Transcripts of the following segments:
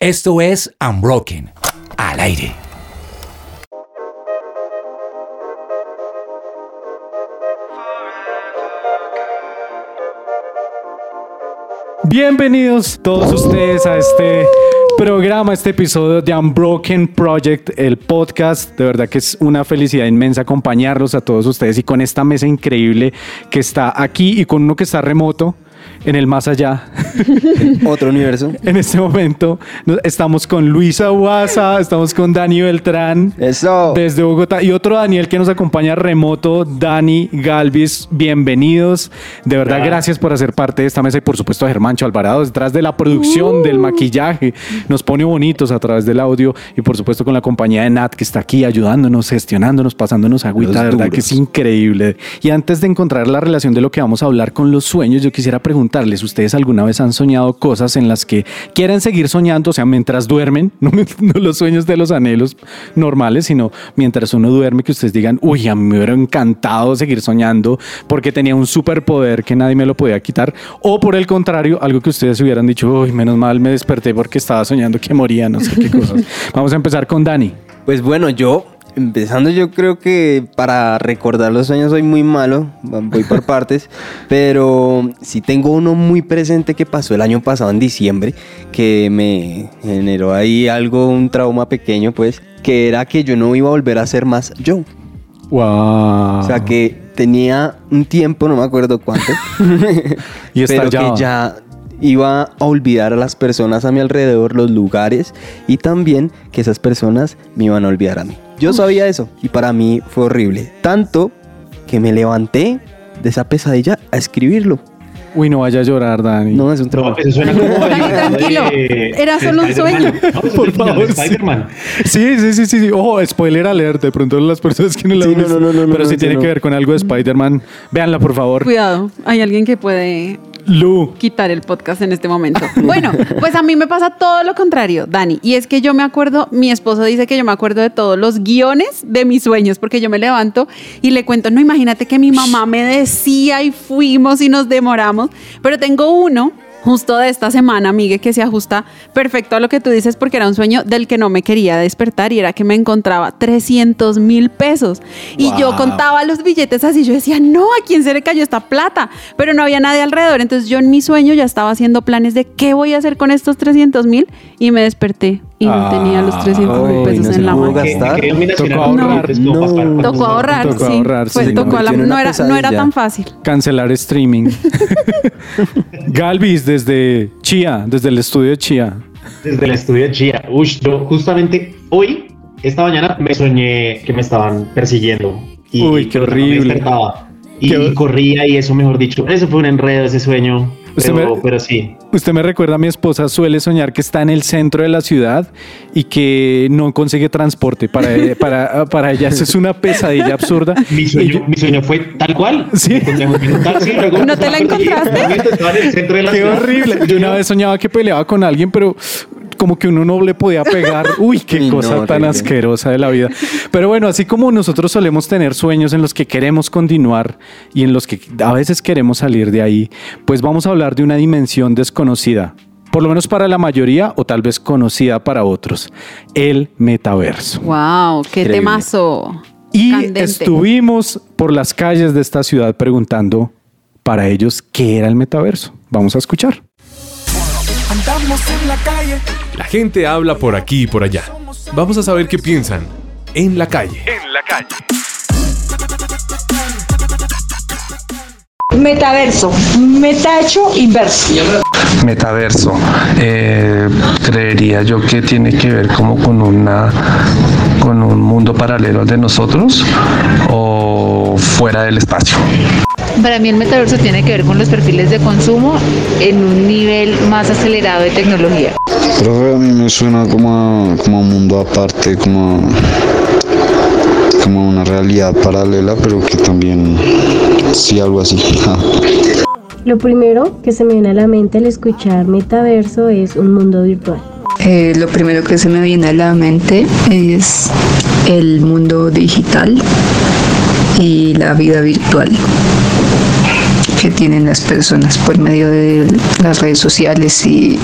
Esto es Unbroken, al aire. Bienvenidos todos ustedes a este programa, este episodio de Unbroken Project, el podcast. De verdad que es una felicidad inmensa acompañarlos a todos ustedes y con esta mesa increíble que está aquí y con uno que está remoto en el más allá. Otro universo. En este momento estamos con Luisa Guasa, estamos con Dani Beltrán. Eso. Desde Bogotá. Y otro Daniel que nos acompaña remoto, Dani Galvis. Bienvenidos. De verdad, gracias por hacer parte de esta mesa y por supuesto a Germancho Alvarado detrás de la producción, del maquillaje. Nos pone bonitos a través del audio y por supuesto con la compañía de Nat que está aquí ayudándonos, gestionándonos, pasándonos agüita. Los de verdad duros. que es increíble. Y antes de encontrar la relación de lo que vamos a hablar con los sueños, yo quisiera preguntarles, ¿ustedes alguna vez han soñado cosas en las que quieren seguir soñando, o sea, mientras duermen, no, no los sueños de los anhelos normales, sino mientras uno duerme, que ustedes digan, uy, a mí me hubiera encantado seguir soñando porque tenía un superpoder que nadie me lo podía quitar, o por el contrario, algo que ustedes hubieran dicho, uy, menos mal me desperté porque estaba soñando que moría, no sé qué cosas. Vamos a empezar con Dani. Pues bueno, yo, empezando, yo creo que para recordar los sueños soy muy malo, voy por partes, pero sí tengo uno muy presente que pasó el año pasado en diciembre, que me generó ahí algo, un trauma pequeño, pues, que era que yo no iba a volver a ser más yo. Wow. O sea, que tenía un tiempo, no me acuerdo cuánto, Y pero que ya iba a olvidar a las personas a mi alrededor, los lugares y también que esas personas me iban a olvidar a mí. Yo sabía eso y para mí fue horrible. Tanto que me levanté de esa pesadilla a escribirlo. Uy, no vaya a llorar, Dani. No, es un No, trauma. eso suena como. Dani, tranquilo. Era solo un sueño. Por favor. Spider-Man. Sí, sí, sí, sí, sí. Ojo, spoiler alert. De pronto las personas que no la Sí, no, no, no, no, Pero no, si sí, tiene no. que ver con algo de Spider-Man, véanla, por favor. Cuidado, hay alguien que puede Lu. quitar el podcast en este momento. Bueno, pues a mí me pasa todo lo contrario, Dani. Y es que yo me acuerdo, mi esposo dice que yo me acuerdo de todos los guiones de mis sueños, porque yo me levanto y le cuento, no, imagínate que mi mamá me decía y fuimos y nos demoramos, pero tengo uno. Justo de esta semana, Migue, que se ajusta perfecto a lo que tú dices porque era un sueño del que no me quería despertar y era que me encontraba 300 mil pesos. Y yo contaba los billetes así, yo decía, no, ¿a quién se le cayó esta plata? Pero no había nadie alrededor, entonces yo en mi sueño ya estaba haciendo planes de qué voy a hacer con estos 300 mil y me desperté y no tenía los 300 mil pesos no en la mano. gastar. Tocó ahorrar. No. Tocó ahorrar, Tocó sí. ahorrar, Fue- sí, tocó no, la- era, no era tan fácil. Cancelar streaming. Galvis desde Chía, desde el estudio de Chía. Desde el estudio de Chia. Uy, yo justamente hoy, esta mañana, me soñé que me estaban persiguiendo. Y, Uy, qué me horrible. despertaba. Y, Qué- y corría y eso, mejor dicho. Eso fue un enredo, ese sueño. Usted Pero, me- pero sí. Usted me recuerda a mi esposa, suele soñar que está en el centro de la ciudad y que no consigue transporte. Para, para, para ella eso es una pesadilla absurda. Mi sueño, yo- mi sueño fue tal cual. Sí. Un taxi, luego ¿No te la encontraste? Estaba en el centro de la Qué ciudad. horrible. Yo una vez soñaba que peleaba con alguien, pero como que uno no le podía pegar. Uy, qué Uy, no, cosa tan horrible. asquerosa de la vida. Pero bueno, así como nosotros solemos tener sueños en los que queremos continuar y en los que a veces queremos salir de ahí, pues vamos a hablar de una dimensión desconocida. Por lo menos para la mayoría o tal vez conocida para otros, el metaverso. Wow, qué Increíble. temazo. Y Candente. estuvimos por las calles de esta ciudad preguntando para ellos qué era el metaverso. Vamos a escuchar. La gente habla por aquí y por allá. Vamos a saber qué piensan en la calle. Metaverso, metacho inverso. metaverso. Eh, creería yo que tiene que ver como con una con un mundo paralelo al de nosotros o fuera del espacio. Para mí el metaverso tiene que ver con los perfiles de consumo en un nivel más acelerado de tecnología. Profe, a mí me suena como a, como a un mundo aparte, como a, como a una realidad paralela, pero que también sí algo así. Lo primero que se me viene a la mente al escuchar metaverso es un mundo virtual. Eh, lo primero que se me viene a la mente es el mundo digital y la vida virtual. Que tienen las personas por medio de las redes sociales y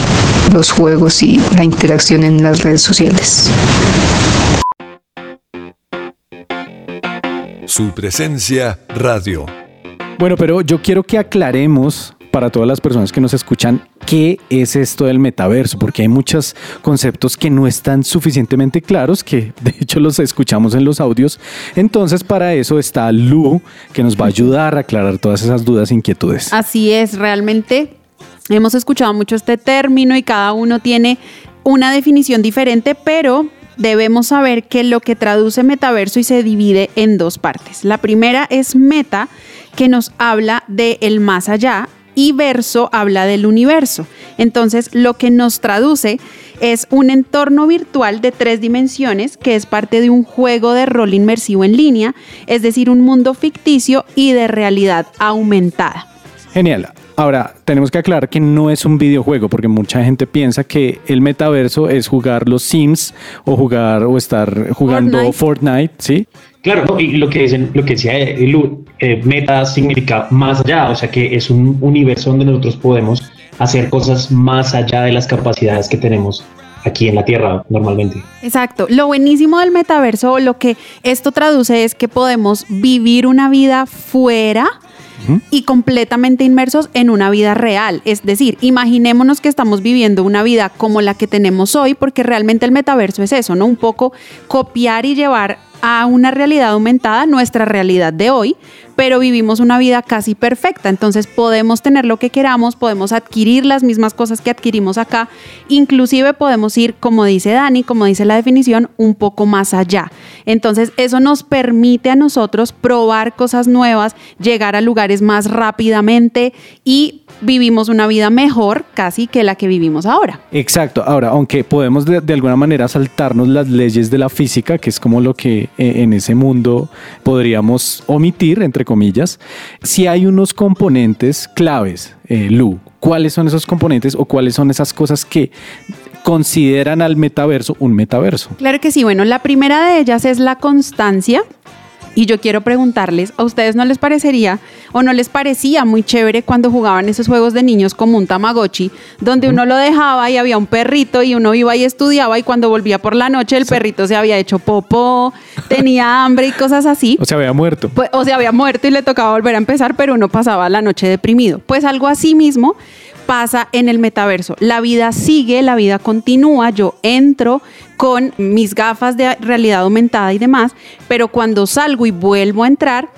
los juegos y la interacción en las redes sociales. Su presencia radio. Bueno, pero yo quiero que aclaremos para todas las personas que nos escuchan qué es esto del metaverso, porque hay muchos conceptos que no están suficientemente claros, que de hecho los escuchamos en los audios. Entonces, para eso está Lu, que nos va a ayudar a aclarar todas esas dudas e inquietudes. Así es, realmente hemos escuchado mucho este término y cada uno tiene una definición diferente, pero debemos saber que lo que traduce metaverso y se divide en dos partes. La primera es meta, que nos habla de el más allá y verso habla del universo. Entonces, lo que nos traduce es un entorno virtual de tres dimensiones que es parte de un juego de rol inmersivo en línea, es decir, un mundo ficticio y de realidad aumentada. Genial. Ahora, tenemos que aclarar que no es un videojuego, porque mucha gente piensa que el metaverso es jugar los Sims o jugar o estar jugando Fortnite, ¿sí? Claro, y lo que dicen, lo que decía Lu, eh, meta significa más allá, o sea que es un universo donde nosotros podemos hacer cosas más allá de las capacidades que tenemos aquí en la Tierra normalmente. Exacto. Lo buenísimo del metaverso, lo que esto traduce es que podemos vivir una vida fuera y completamente inmersos en una vida real. Es decir, imaginémonos que estamos viviendo una vida como la que tenemos hoy, porque realmente el metaverso es eso, ¿no? Un poco copiar y llevar a una realidad aumentada nuestra realidad de hoy, pero vivimos una vida casi perfecta. Entonces podemos tener lo que queramos, podemos adquirir las mismas cosas que adquirimos acá, inclusive podemos ir, como dice Dani, como dice la definición, un poco más allá. Entonces eso nos permite a nosotros probar cosas nuevas, llegar a lugares más rápidamente y vivimos una vida mejor casi que la que vivimos ahora. Exacto. Ahora, aunque podemos de, alguna manera saltarnos las leyes de la física, que es como lo que eh, en ese mundo podríamos omitir, entre comillas, si hay unos componentes claves, eh, Lu, ¿cuáles son esos componentes o cuáles son esas cosas que consideran al metaverso un metaverso? Claro que sí. Bueno, la primera de ellas es la constancia. Y yo quiero preguntarles, ¿a ustedes no les parecería o no les parecía muy chévere cuando jugaban esos juegos de niños como un Tamagotchi, donde uno lo dejaba y había un perrito y uno iba y estudiaba y cuando volvía por la noche el perrito se había hecho popó, tenía hambre y cosas así? O se había muerto. Pues, o se había muerto y le tocaba volver a empezar, pero uno pasaba la noche deprimido. Pues algo así mismo pasa en el metaverso. La vida sigue, la vida continúa, yo entro con mis gafas de realidad aumentada y demás, pero cuando salgo y vuelvo a entrar,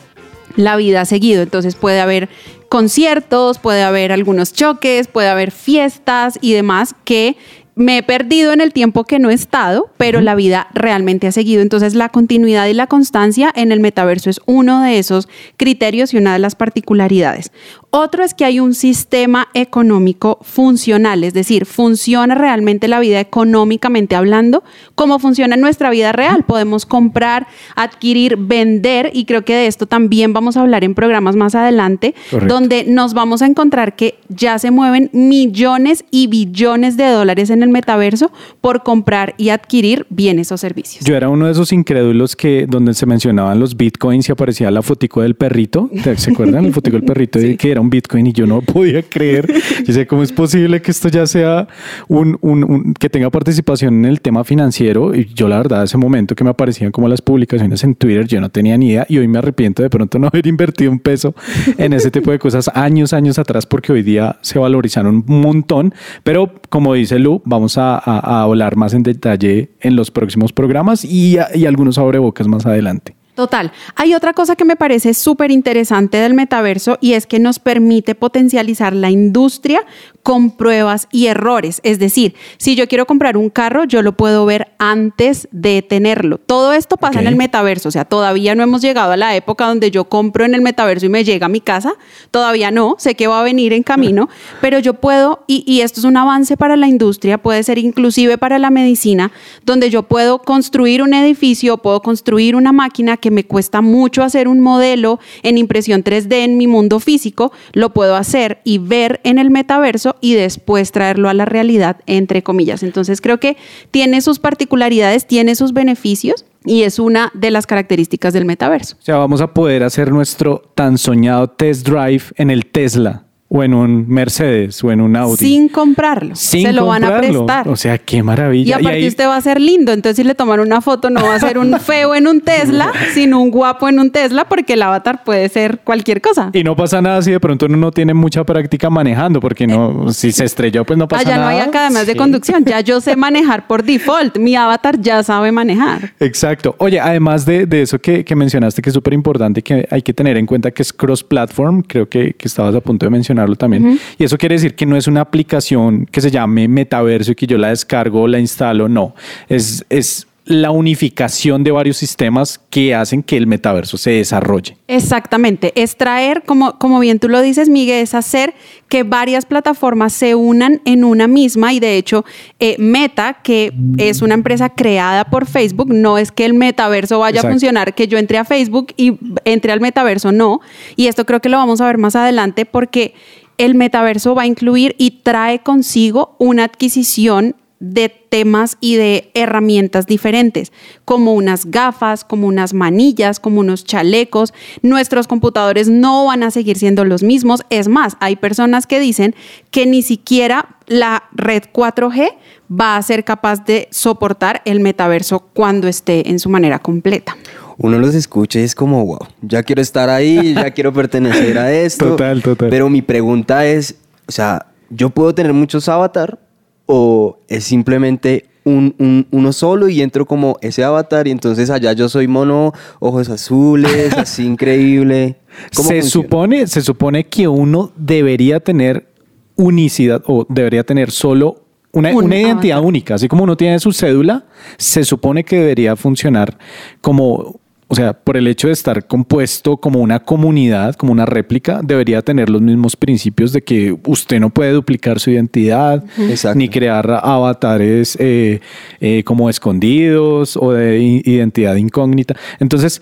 la vida ha seguido. Entonces puede haber conciertos, puede haber algunos choques, puede haber fiestas y demás que me he perdido en el tiempo que no he estado, pero la vida realmente ha seguido. Entonces la continuidad y la constancia en el metaverso es uno de esos criterios y una de las particularidades. Otro es que hay un sistema económico funcional, es decir, funciona realmente la vida económicamente hablando, como funciona en nuestra vida real. Podemos comprar, adquirir, vender, y creo que de esto también vamos a hablar en programas más adelante, donde nos vamos a encontrar que ya se mueven millones y billones de dólares en el metaverso por comprar y adquirir bienes o servicios. Yo era uno de esos incrédulos que donde se mencionaban los bitcoins y aparecía la fotico del perrito, ¿se acuerdan? El fotico del perrito que era un Bitcoin y yo no podía creer. Yo sé cómo es posible que esto ya sea un, que tenga participación en el tema financiero. Y yo, la verdad, ese momento que me aparecían como las publicaciones en Twitter, yo no tenía ni idea y hoy me arrepiento de pronto no haber invertido un peso en ese tipo de cosas años, años atrás, porque hoy día se valorizaron un montón. Pero como dice Lu, vamos a, hablar más en detalle en los próximos programas y, algunos abrebocas más adelante. Total. Hay otra cosa que me parece súper interesante del metaverso y es que nos permite potencializar la industria con pruebas y errores. Es decir, si yo quiero comprar un carro, yo lo puedo ver antes de tenerlo. Todo esto pasa en el metaverso, o sea, todavía no hemos llegado a la época donde yo compro en el metaverso y me llega a mi casa. Todavía no, sé que va a venir en camino, pero yo puedo, y, y esto es un avance para la industria, puede ser inclusive para la medicina, donde yo puedo construir un edificio, puedo construir una máquina que me cuesta mucho hacer un modelo en impresión 3D en mi mundo físico, lo puedo hacer y ver en el metaverso y después traerlo a la realidad, entre comillas. Entonces creo que tiene sus particularidades, tiene sus beneficios y es una de las características del metaverso. O sea, vamos a poder hacer nuestro tan soñado test drive en el Tesla o en un Mercedes o en un Audi. Sin comprarlo. Sin se lo van a comprarlo. prestar. O sea, qué y maravilla. aparte ahí- usted va a ser lindo, entonces si le toman una foto no va a ser un feo en un Tesla, sino un guapo en un Tesla, porque el avatar puede ser cualquier cosa. Y no pasa nada si de pronto uno no tiene mucha práctica manejando, porque no, si se estrelló, pues no pasa Allá nada. no hay academias de Sí. conducción, ya yo sé manejar por default, mi avatar ya sabe manejar. Exacto. Oye, además de, de eso que, que mencionaste, que es súper importante, que hay que tener en cuenta que es cross-platform, creo que, que estabas a punto de mencionarlo también. Ujú. Y eso quiere decir que no es una aplicación que se llame metaverso y que yo la descargo o la instalo, no. Es, es la unificación de varios sistemas que hacen que el metaverso se desarrolle. Exactamente, es traer, como, como bien tú lo dices, Miguel, es hacer que varias plataformas se unan en una misma y de hecho eh, Meta, que es una empresa creada por Facebook, no es que el metaverso vaya Exacto. a funcionar, que yo entre a Facebook y entre al metaverso, no. Y esto creo que lo vamos a ver más adelante porque el metaverso va a incluir y trae consigo una adquisición de temas y de herramientas diferentes, como unas gafas, como unas manillas, como unos chalecos. Nuestros computadores no van a seguir siendo los mismos. Es más, hay personas que dicen que ni siquiera la red 4G va a ser capaz de soportar el metaverso cuando esté en su manera completa. Uno los escucha y es como, wow, ya quiero estar ahí, ya quiero pertenecer a esto. Total, total. Pero mi pregunta es, o sea, ¿yo puedo tener muchos avatar o es simplemente un, un- uno solo y entro como ese avatar y entonces allá yo soy mono, ojos azules, así increíble? ¿Cómo Se funciona? supone, se supone que uno debería tener unicidad o debería tener solo una, Un una identidad única. Así como uno tiene su cédula, se supone que debería funcionar como, o sea, por el hecho de estar compuesto como una comunidad, como una réplica, debería tener los mismos principios de que usted no puede duplicar su identidad. Exacto. ni crear avatares eh, eh, como escondidos o de identidad incógnita. Entonces,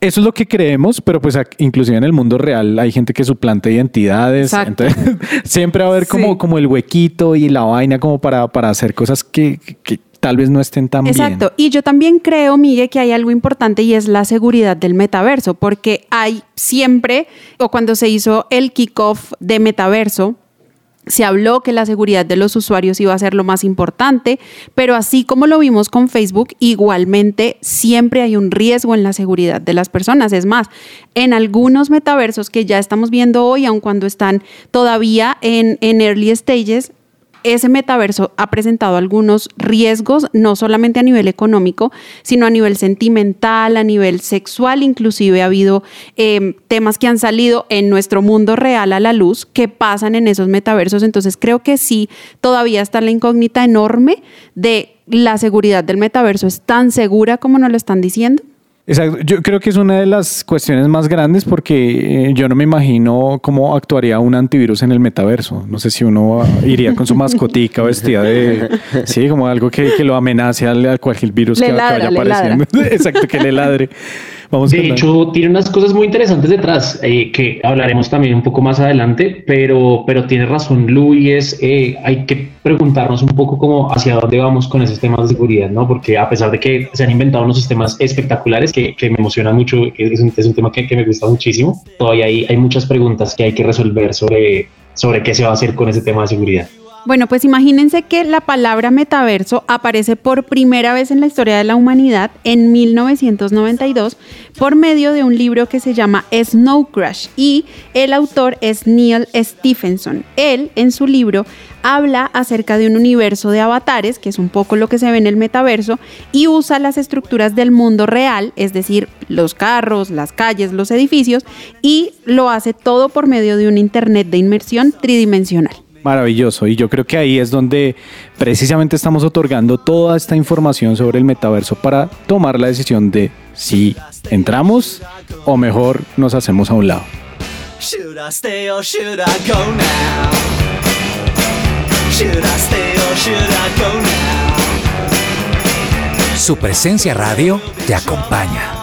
eso es lo que creemos, pero pues inclusive en el mundo real hay gente que suplanta identidades. Exacto. Entonces, siempre va a haber como, Sí. como el huequito y la vaina como para, para hacer cosas que tal vez no estén tan Exacto. Y yo también creo, Miguel, que hay algo importante y es la seguridad del metaverso, porque hay siempre, o cuando se hizo el kickoff de metaverso, se habló que la seguridad de los usuarios iba a ser lo más importante, pero así como lo vimos con Facebook, igualmente siempre hay un riesgo en la seguridad de las personas. Es más, en algunos metaversos que ya estamos viendo hoy, aun cuando están todavía en early stages, ese metaverso ha presentado algunos riesgos, no solamente a nivel económico, sino a nivel sentimental, a nivel sexual, inclusive ha habido eh, temas que han salido en nuestro mundo real a la luz que pasan en esos metaversos. Entonces creo que sí, todavía está la incógnita enorme de la seguridad del metaverso. ¿Es tan segura como nos lo están diciendo? Exacto. Yo creo que es una de las cuestiones más grandes porque eh, yo no me imagino cómo actuaría un antivirus en el metaverso. No sé si uno iría con su mascotica vestida de... Sí, como algo que, que lo amenace al- a cualquier virus Le que, que ladra, vaya le apareciendo. Exacto, que le ladre. Vamos de la- hecho, tiene unas cosas muy interesantes detrás eh, que hablaremos también un poco más adelante, pero, pero tiene razón Luis, eh, hay que preguntarnos un poco como hacia dónde vamos con esos temas de seguridad, ¿no? Porque a pesar de que se han inventado unos sistemas espectaculares que, que me emocionan mucho, es un, es un tema que, que me gusta muchísimo, todavía hay, hay muchas preguntas que hay que resolver sobre, sobre qué se va a hacer con ese tema de seguridad. Bueno, pues imagínense que la palabra metaverso aparece por primera vez en la historia de la humanidad en 1992 por medio de un libro que se llama Snow Crash y el autor es Neil Stephenson. Él en su libro habla acerca de un universo de avatares, que es un poco lo que se ve en el metaverso, y usa las estructuras del mundo real, es decir, los carros, las calles, los edificios, y lo hace todo por medio de un Internet de inmersión tridimensional. Maravilloso. Y yo creo que ahí es donde precisamente estamos otorgando toda esta información sobre el metaverso para tomar la decisión de si entramos o mejor nos hacemos a un lado. Su presencia radio te acompaña.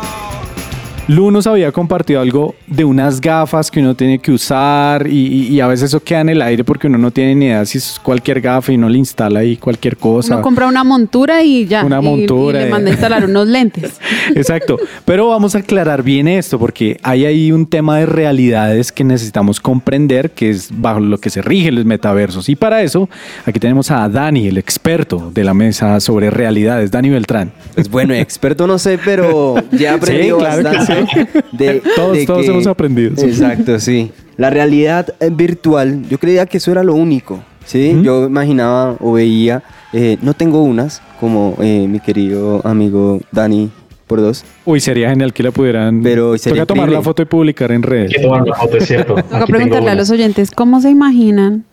Lu nos había compartido algo de unas gafas que uno tiene que usar y, y- y a veces eso queda en el aire porque uno no tiene ni idea si es cualquier gafa y no le instala ahí cualquier cosa. Uno compra una montura y ya. Una y- montura, Y, le manda a instalar unos lentes. Exacto. Pero vamos a aclarar bien esto porque hay ahí un tema de realidades que necesitamos comprender que es bajo lo que se rigen los metaversos. Y para eso, aquí tenemos a Dani, el experto de la mesa sobre realidades. Dani Beltrán. Pues bueno, experto no sé, pero ya he aprendido Sí, claro que bastante. De, Todos- de todos hemos aprendido, sí. Exacto, sí. La realidad eh, virtual, yo creía que eso era lo único. ¿sí? Yo imaginaba o veía, eh, no tengo unas, como eh, mi querido amigo Dani por dos. Uy, sería genial que la pudieran. Pero sería Toca tomar la foto y publicar en redes. Hay que tomar la foto, es cierto. Toca Aquí preguntarle a los oyentes cómo se imaginan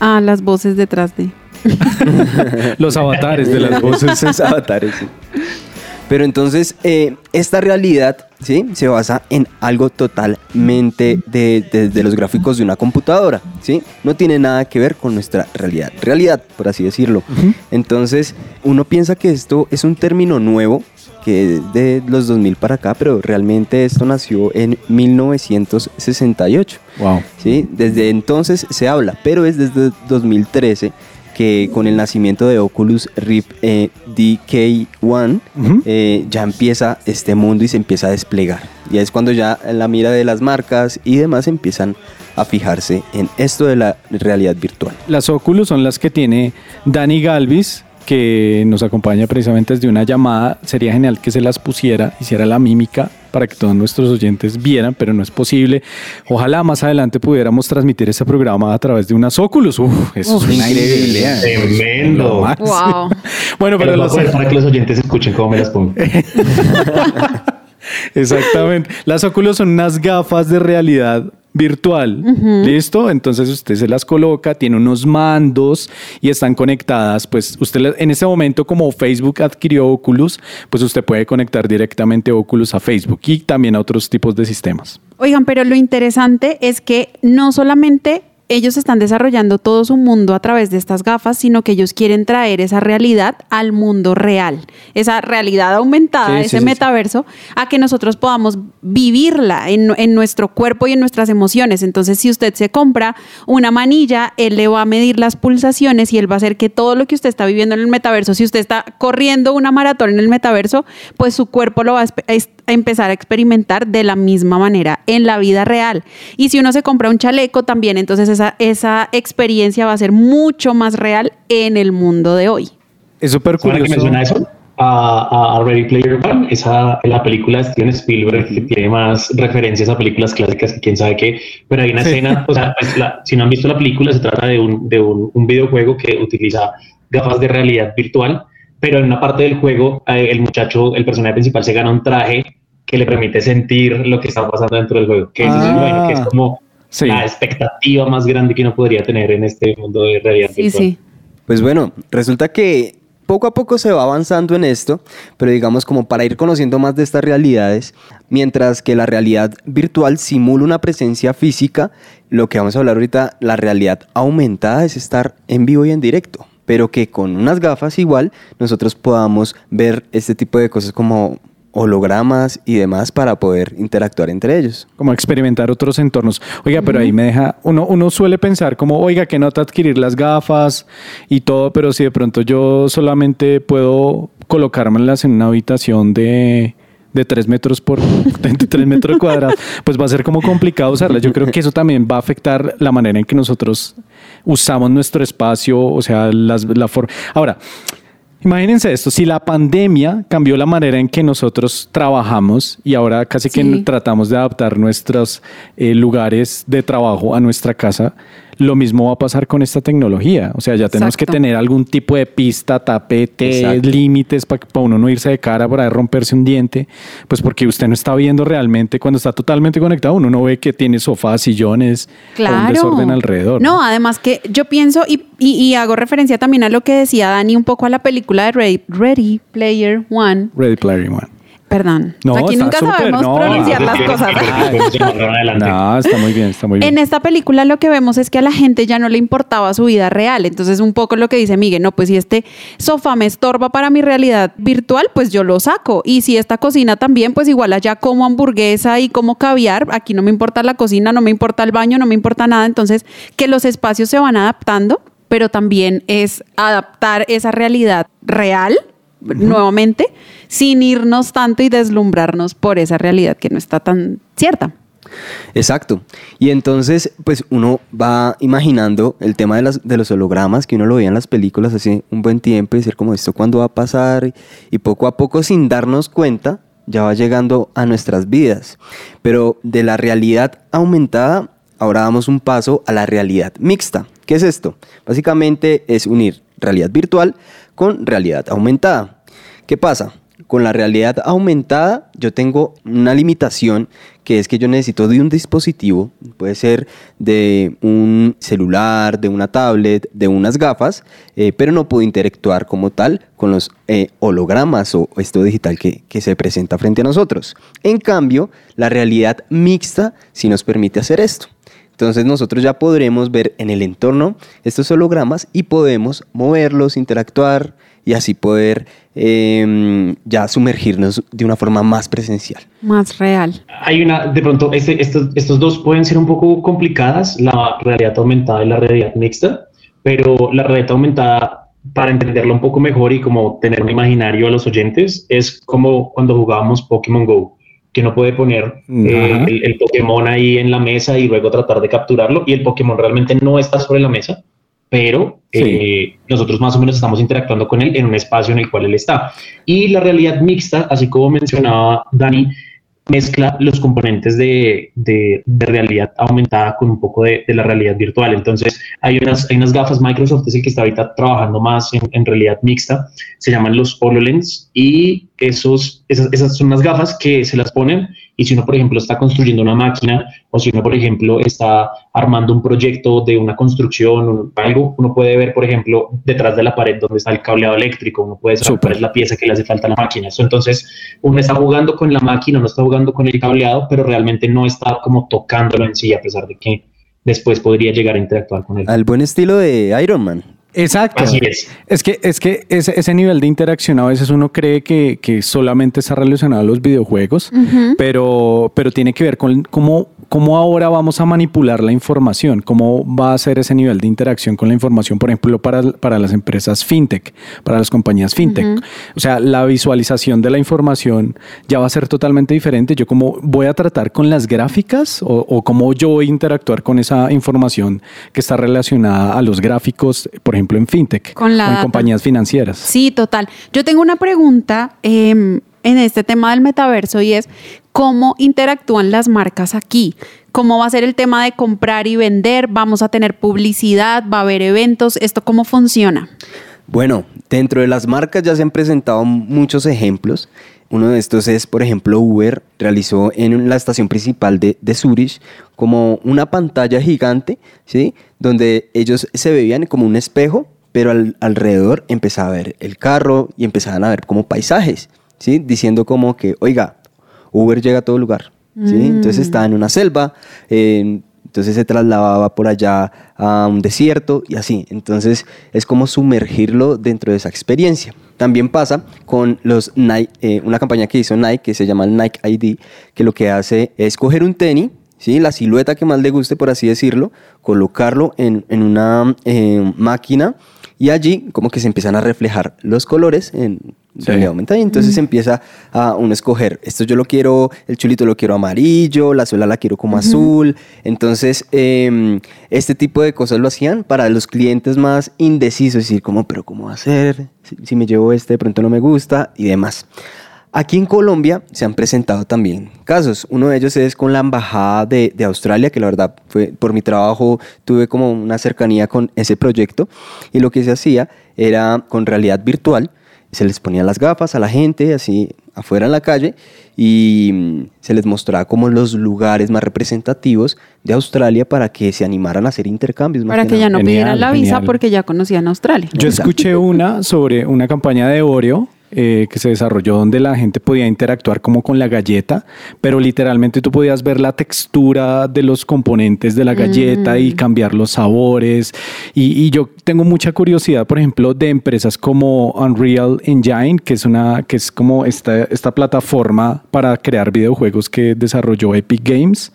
a las voces detrás de. Los avatares de las voces. Esos avatares, sí. Pero entonces, eh, esta realidad, ¿sí? Se basa en algo totalmente de, de- de los gráficos de una computadora, ¿sí? No tiene nada que ver con nuestra realidad. Realidad, por así decirlo. Entonces, uno piensa que esto es un término nuevo, que es de los 2000 para acá, pero realmente esto nació en 1968. Wow. ¿sí? Desde entonces se habla, pero es desde 2013 que con el nacimiento de Oculus Rift eh, DK1 eh, ya empieza este mundo y se empieza a desplegar. Y es cuando ya la mira de las marcas y demás empiezan a fijarse en esto de la realidad virtual. Las Oculus son las que tiene Dani Galvis, que nos acompaña precisamente desde una llamada. Sería genial que se las pusiera, hiciera la mímica para que todos nuestros oyentes vieran, pero no es posible. Ojalá más adelante pudiéramos transmitir ese programa a través de unas Oculus. Uf, eso Uf, es una idea. tremendo. Wow. Bueno, pero Pero los- para que los oyentes escuchen cómo me las pongo. Exactamente. Las Oculus son unas gafas de realidad virtual. ¿Listo? Entonces usted se las coloca, tiene unos mandos y están conectadas. Pues usted en ese momento, como Facebook adquirió Oculus, pues usted puede conectar directamente Oculus a Facebook y también a otros tipos de sistemas. Oigan, pero lo interesante es que no solamente ellos están desarrollando todo su mundo a través de estas gafas, sino que ellos quieren traer esa realidad al mundo real, esa realidad aumentada, Sí, ese sí, metaverso, a que nosotros podamos vivirla en, en nuestro cuerpo y en nuestras emociones. Entonces, si usted se compra una manilla, él le va a medir las pulsaciones y él va a hacer que todo lo que usted está viviendo en el metaverso, si usted está corriendo una maratón en el metaverso, pues su cuerpo lo va a empezar a experimentar de la misma manera en la vida real. Y si uno se compra un chaleco también, entonces esa, esa experiencia va a ser mucho más real en el mundo de hoy. Es súper ¿Saben a qué me curioso. suena eso? A, a Ready Player One, esa, la película de Steven Spielberg que tiene más referencias a películas clásicas que quién sabe qué, pero hay una Sí. escena, o sea, pues, la- si no han visto la película, se trata de un, de un, un videojuego que utiliza gafas de realidad virtual, pero en una parte del juego eh, el muchacho, el personaje principal se gana un traje que le permite sentir lo que está pasando dentro del juego, que, eso es, Ah. bueno, que es como Sí. la expectativa más grande que uno podría tener en este mundo de realidad virtual. Pues bueno, resulta que poco a poco se va avanzando en esto, pero digamos como para ir conociendo más de estas realidades, mientras que la realidad virtual simula una presencia física, lo que vamos a hablar ahorita, la realidad aumentada es estar en vivo y en directo, pero que con unas gafas igual nosotros podamos ver este tipo de cosas como hologramas y demás para poder interactuar entre ellos. como experimentar otros entornos. Oiga, pero ahí me deja, uno, uno suele pensar como, oiga, que nota adquirir las gafas y todo, pero si de pronto yo solamente puedo colocármelas en una habitación de de 3 metros por de 3 metros cuadrados, pues va a ser como complicado usarlas. Yo creo que eso también va a afectar la manera en que nosotros usamos nuestro espacio, o sea, las, la forma. Ahora, Imagínense esto, si la pandemia cambió la manera en que nosotros trabajamos y ahora casi que tratamos de adaptar nuestros eh, lugares de trabajo a nuestra casa, lo mismo va a pasar con esta tecnología. O sea, ya tenemos que tener algún tipo de pista, tapete, Exacto. límites para uno no irse de cara para romperse un diente, pues porque usted no está viendo realmente cuando está totalmente conectado, uno no ve que tiene sofás, sillones, o un Claro. desorden alrededor. No, además que yo pienso y, y- y hago referencia también a lo que decía Dani un poco a la película de Ready, Ready Player One. Ready Player One. Perdón. No, Aquí nunca sabemos no. pronunciar las cosas. No, está muy bien, está muy bien. En esta película lo que vemos es que a la gente ya no le importaba su vida real. Entonces, un poco lo que dice Miguel, no, pues si este sofá me estorba para mi realidad virtual, pues yo lo saco. Y si esta cocina también, pues igual allá como hamburguesa y como caviar, aquí no me importa la cocina, no me importa el baño, no me importa nada. Entonces, que los espacios se van adaptando, pero también es adaptar esa realidad real nuevamente, sin irnos tanto y deslumbrarnos por esa realidad que no está tan cierta. Exacto. Y entonces, pues uno va imaginando el tema de, las, de los hologramas, que uno lo veía en las películas hace un buen tiempo, y decir como esto cuándo va a pasar, y poco a poco sin darnos cuenta, ya va llegando a nuestras vidas. Pero de la realidad aumentada, ahora damos un paso a la realidad mixta. ¿Qué es esto? Básicamente es unir realidad virtual con realidad aumentada. ¿Qué pasa? Con la realidad aumentada yo tengo una limitación que es que yo necesito de un dispositivo, puede ser de un celular, de una tablet, de unas gafas, eh, pero no puedo interactuar como tal con los eh, hologramas o esto digital que, que se presenta frente a nosotros. En cambio, la realidad mixta sí nos permite hacer esto. Entonces nosotros ya podremos ver en el entorno estos hologramas y podemos moverlos, interactuar y así poder eh, ya sumergirnos de una forma más presencial. Más real. Hay una, de pronto, este, estos, estos dos pueden ser un poco complicadas, la realidad aumentada y la realidad mixta, pero la realidad aumentada, para entenderlo un poco mejor y como tener un imaginario a los oyentes, es como cuando jugábamos Pokémon Go que no puede poner eh, el, el, Pokémon ahí en la mesa y luego tratar de capturarlo y el Pokémon realmente no está sobre la mesa, pero sí. eh, nosotros más o menos estamos interactuando con él en un espacio en el cual él está. Y la realidad mixta, así como mencionaba Dani, mezcla los componentes de, de, de, realidad aumentada con un poco de, de, la realidad virtual. Entonces, hay unas, hay unas gafas, Microsoft es el que está ahorita trabajando más en, en realidad mixta, se llaman los HoloLens y esos, esas, esas son unas gafas que se las ponen y si uno, por ejemplo, está construyendo una máquina o si uno, por ejemplo, está armando un proyecto de una construcción o algo, uno puede ver, por ejemplo, detrás de la pared donde está el cableado eléctrico, uno puede saber cuál es la pieza que le hace falta a la máquina. Entonces, uno está jugando con la máquina, no está jugando con el cableado, pero realmente no está como tocándolo en sí, a pesar de que después podría llegar a interactuar con él. Al buen estilo de Iron Man. Exacto. Así es. Es que, es que ese, ese nivel de interacción a veces uno cree que, que solamente está relacionado a los videojuegos, uh -huh. pero, pero tiene que ver con cómo, cómo ahora vamos a manipular la información, cómo va a ser ese nivel de interacción con la información, por ejemplo, para, para las empresas fintech, para las compañías fintech. Uh -huh. O sea, la visualización de la información ya va a ser totalmente diferente. Yo cómo voy a tratar con las gráficas o, o cómo yo voy a interactuar con esa información que está relacionada a los gráficos, por ejemplo, ejemplo, en fintech con la o en compañías financieras. Sí, total. Yo tengo una pregunta eh, en este tema del metaverso y es cómo interactúan las marcas aquí. ¿Cómo va a ser el tema de comprar y vender? ¿Vamos a tener publicidad? ¿Va a haber eventos? ¿Esto cómo funciona? Bueno, dentro de las marcas ya se han presentado muchos ejemplos. Uno de estos es, por ejemplo, Uber realizó en la estación principal de, de Zurich como una pantalla gigante, ¿sí? Donde ellos se veían como un espejo, pero al, alrededor empezaba a ver el carro y empezaban a ver como paisajes, ¿sí? Diciendo como que, oiga, Uber llega a todo lugar, ¿sí? Mm. Entonces estaba en una selva, eh, entonces se trasladaba por allá a un desierto y así. Entonces es como sumergirlo dentro de esa experiencia. También pasa con los Nike, eh, una campaña que hizo Nike que se llama el Nike ID, que lo que hace es coger un tenis, ¿sí? la silueta que más le guste, por así decirlo, colocarlo en, en una eh, máquina y allí como que se empiezan a reflejar los colores en sí. realidad aumentada y entonces mm. empieza a uno escoger, esto yo lo quiero, el chulito lo quiero amarillo, la suela la quiero como uh -huh. azul, entonces eh, este tipo de cosas lo hacían para los clientes más indecisos, decir como, pero ¿cómo hacer? Si, si me llevo este de pronto no me gusta y demás. Aquí en Colombia se han presentado también casos. Uno de ellos es con la embajada de, de, Australia, que la verdad fue por mi trabajo tuve como una cercanía con ese proyecto. Y lo que se hacía era con realidad virtual. Se les ponían las gafas a la gente, así afuera en la calle, y mm, se les mostraba como los lugares más representativos de Australia para que se animaran a hacer intercambios. Para que, que ya no genial, pidieran la visa genial. porque ya conocían Australia. Yo escuché una sobre una campaña de Oreo eh, que se desarrolló donde la gente podía interactuar como con la galleta, pero literalmente tú podías ver la textura de los componentes de la galleta y cambiar los sabores. Y, y yo tengo mucha curiosidad, por ejemplo, de empresas como Unreal Engine, que es una, que es como esta, esta plataforma para crear videojuegos que desarrolló Epic Games.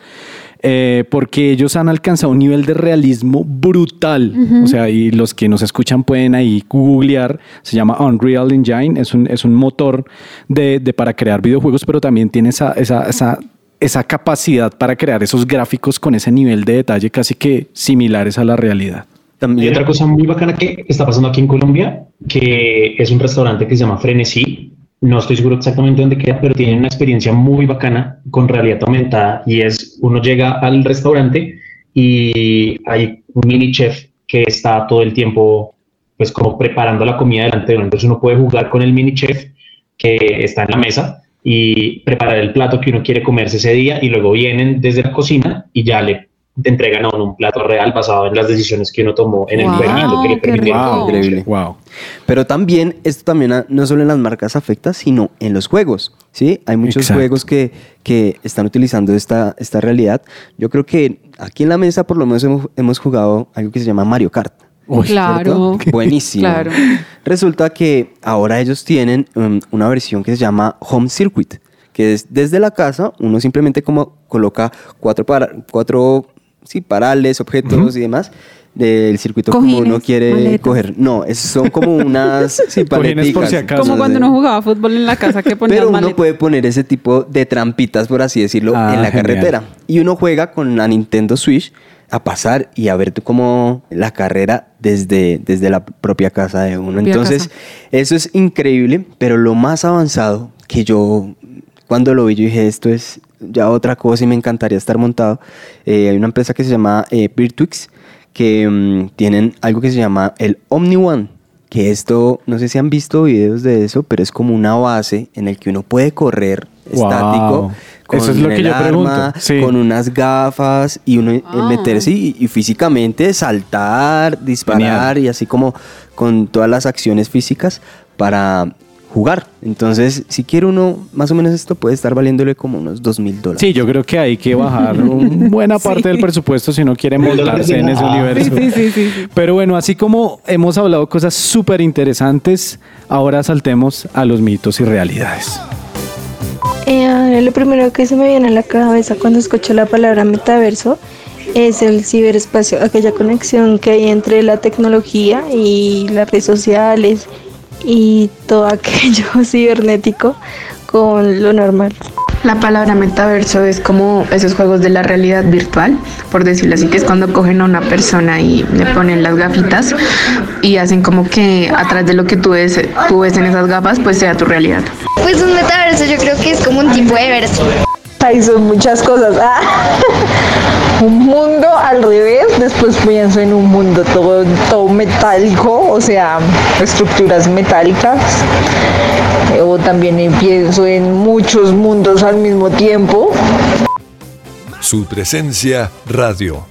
Eh, porque ellos han alcanzado un nivel de realismo brutal. O sea, y los que nos escuchan pueden ahí googlear. Se llama Unreal Engine. Es un, es un motor de, de para crear videojuegos, pero también tiene esa, esa, esa, esa capacidad para crear esos gráficos con ese nivel de detalle casi que similares a la realidad. Hay otra cosa muy bacana que está pasando aquí en Colombia, que es un restaurante que se llama Frenesí. No estoy seguro exactamente dónde queda, pero tienen una experiencia muy bacana con realidad aumentada y es uno llega al restaurante y hay un mini chef que está todo el tiempo pues como preparando la comida delante de uno. Entonces uno puede jugar con el mini chef que está en la mesa y preparar el plato que uno quiere comerse ese día y luego vienen desde la cocina y ya le te entregan a uno un plato real basado en las decisiones que uno tomó en el Wow, que le permitieron. rico. Increíble. Wow. Pero también, esto también a- no solo en las marcas afecta, sino en los juegos. ¿sí? Hay muchos Exacto. juegos que, que están utilizando esta, esta realidad. Yo creo que aquí en la mesa por lo menos hemos, hemos jugado algo que se llama Mario Kart. Claro. ¿cierto? Buenísimo. Claro. Resulta que ahora ellos tienen um, una versión que se llama Home Circuit, que es desde la casa, uno simplemente como coloca cuatro, para, cuatro sí, parales, objetos y demás del circuito como uno quiere maletas. coger. No, es- son como unas sí, por paleticas. si acaso. Como cuando uno jugaba fútbol en la casa que ponía Pero uno maletas. puede poner ese tipo de trampitas, por así decirlo, Ah, en la genial. carretera. Y uno juega con la Nintendo Switch a pasar y a ver tú como la carrera desde, desde la propia casa de uno. Propia Entonces, casa. eso es increíble, pero lo más avanzado que yo, cuando lo vi, yo dije, esto es ya otra cosa y me encantaría estar montado. Eh, hay una empresa que se llama eh, Virtuix, que mm, tienen algo que se llama el Omni One. Que esto, no sé si han visto videos de eso, pero es como una base en el que uno puede correr Wow. estático. Con Eso es lo que yo pregunto, arma, sí. con unas gafas y uno Ah. meterse y, y físicamente saltar, disparar y así como con todas las acciones físicas para jugar. Entonces, si quiere uno, más o menos esto puede estar valiéndole como unos dos mil dólares. Sí, yo creo que hay que bajar un- buena parte del presupuesto si no quiere montarse en ese Ah. universo. Sí, sí, sí, sí. Pero bueno, así como hemos hablado cosas súper interesantes, ahora saltemos a los mitos y realidades. Eh, lo primero que se me viene a la cabeza cuando escucho la palabra metaverso es el ciberespacio, aquella conexión que hay entre la tecnología y las redes sociales y todo aquello cibernético con lo normal. La palabra metaverso es como esos juegos de la realidad virtual, por decirlo así, que es cuando cogen a una persona y le ponen las gafitas y hacen como que atrás de lo que tú ves, tú ves en esas gafas, pues sea tu realidad. Pues un metaverso yo creo que es como un tipo de verso. Ahí son muchas cosas. Ah. Un mundo al revés, después pienso en un mundo todo, todo metálico, o sea, estructuras metálicas. Eh, O también pienso en muchos mundos al mismo tiempo. Su presencia radio.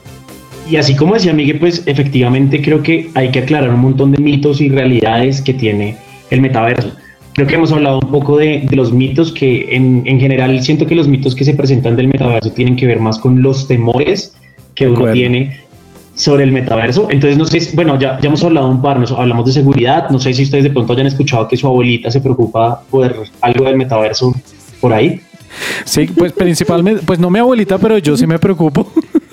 Y así como decía Miguel, pues efectivamente creo que hay que aclarar un montón de mitos y realidades que tiene el metaverso. Creo que hemos hablado un poco de, de los mitos que en, en general siento que los mitos que se presentan del metaverso tienen que ver más con los temores que uno tiene sobre el metaverso. Entonces, no sé, si- bueno, ya, ya hemos hablado un par, nos hablamos de seguridad, no sé si ustedes de pronto hayan escuchado que su abuelita se preocupa por algo del metaverso por ahí. Sí, pues principalmente, pues no mi abuelita, pero yo sí me preocupo.